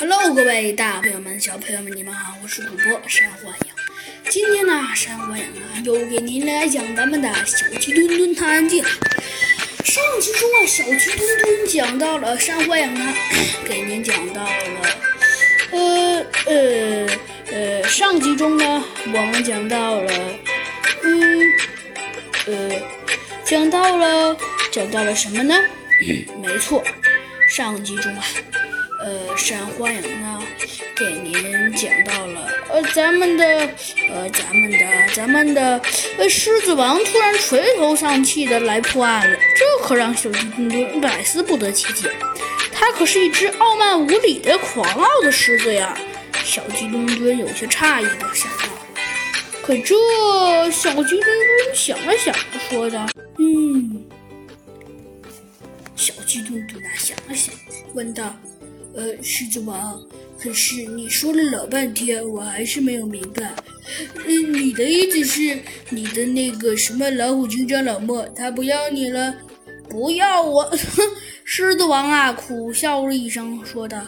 Hello，各位大朋友们、小朋友们，你们好，我是主播山欢阳。今天呢，山欢阳啊又给您来讲咱们的小鸡墩墩探案记了。上集中啊，小鸡墩墩讲到了山欢阳呢，给您讲到了，呃呃呃，上集中呢，我们讲到了，嗯呃，讲到了讲到了什么呢？没错，上集中啊。呃，山欢迎呢，给您讲到了，呃，咱们的，呃，咱们的，咱们的，呃，狮子王突然垂头丧气的来破案了，这可让小鸡墩墩百思不得其解。他可是一只傲慢无礼的狂傲的狮子呀！小鸡墩墩有些诧异的想到。可这小鸡墩墩想了想，说道：“嗯。”小鸡墩墩啊，想了想，问道。呃，狮子王，可是你说了老半天，我还是没有明白。嗯，你的意思是你的那个什么老虎警长老莫，他不要你了？不要我？哼！狮子王啊，苦笑了一声，说道：“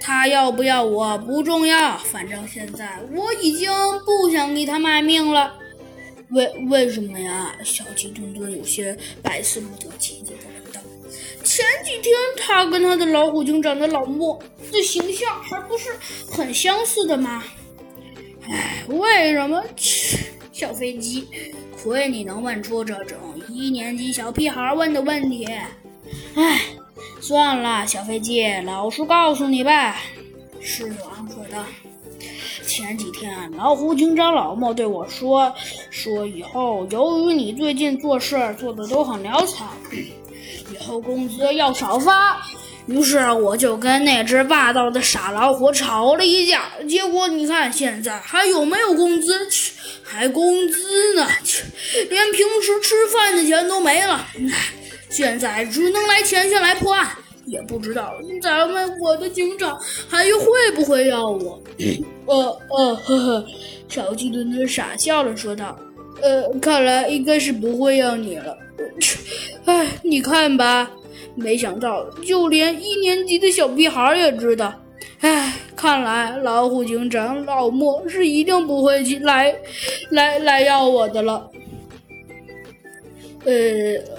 他要不要我不重要，反正现在我已经不想给他卖命了。”为为什么呀？小鸡墩墩有些百思不得其解的问道。前几天他跟他的老虎警长的老莫的形象还不是很相似的吗？哎，为什么？小飞机，亏你能问出这种一年级小屁孩问的问题。哎，算了，小飞机，老实告诉你吧。狮王说道：“前几天老虎警长老莫对我说，说以后由于你最近做事做的都很潦草。”以后工资要少发，于是我就跟那只霸道的傻老虎吵了一架。结果你看，现在还有没有工资？还工资呢？连平时吃饭的钱都没了。现在只能来前线来破案，也不知道咱们我的警长还会不会要我？呃呃，呵呵，小鸡墩墩傻笑了，说道：“呃，看来应该是不会要你了。”哎，你看吧，没想到就连一年级的小屁孩也知道。哎，看来老虎警长老莫是一定不会来来来要我的了。呃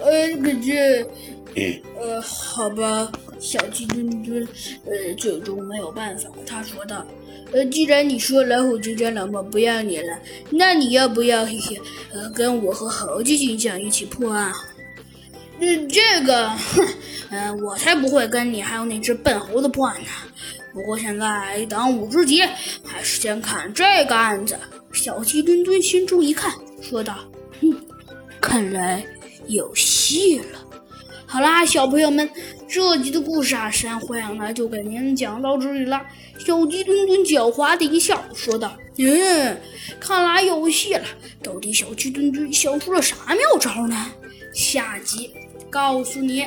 呃，可是，呃，好吧，小鸡墩墩，呃，最终没有办法，他说道：“呃，既然你说老虎警长老莫不要你了，那你要不要嘿嘿，呃，跟我和猴子警长一起破案？”嗯，嗯这个，哼，嗯，我才不会跟你还有那只笨猴子破案呢。不过现在当务之急还是先看这个案子。小鸡墩墩心中一看，说道：“哼，看来有戏了。”好啦，小朋友们，这集的故事啊，山灰羊呢就给您讲到这里了。小鸡墩墩狡猾的一笑，说道：“嗯，看来有戏了。到底小鸡墩墩想出了啥妙招呢？”下集。告诉你。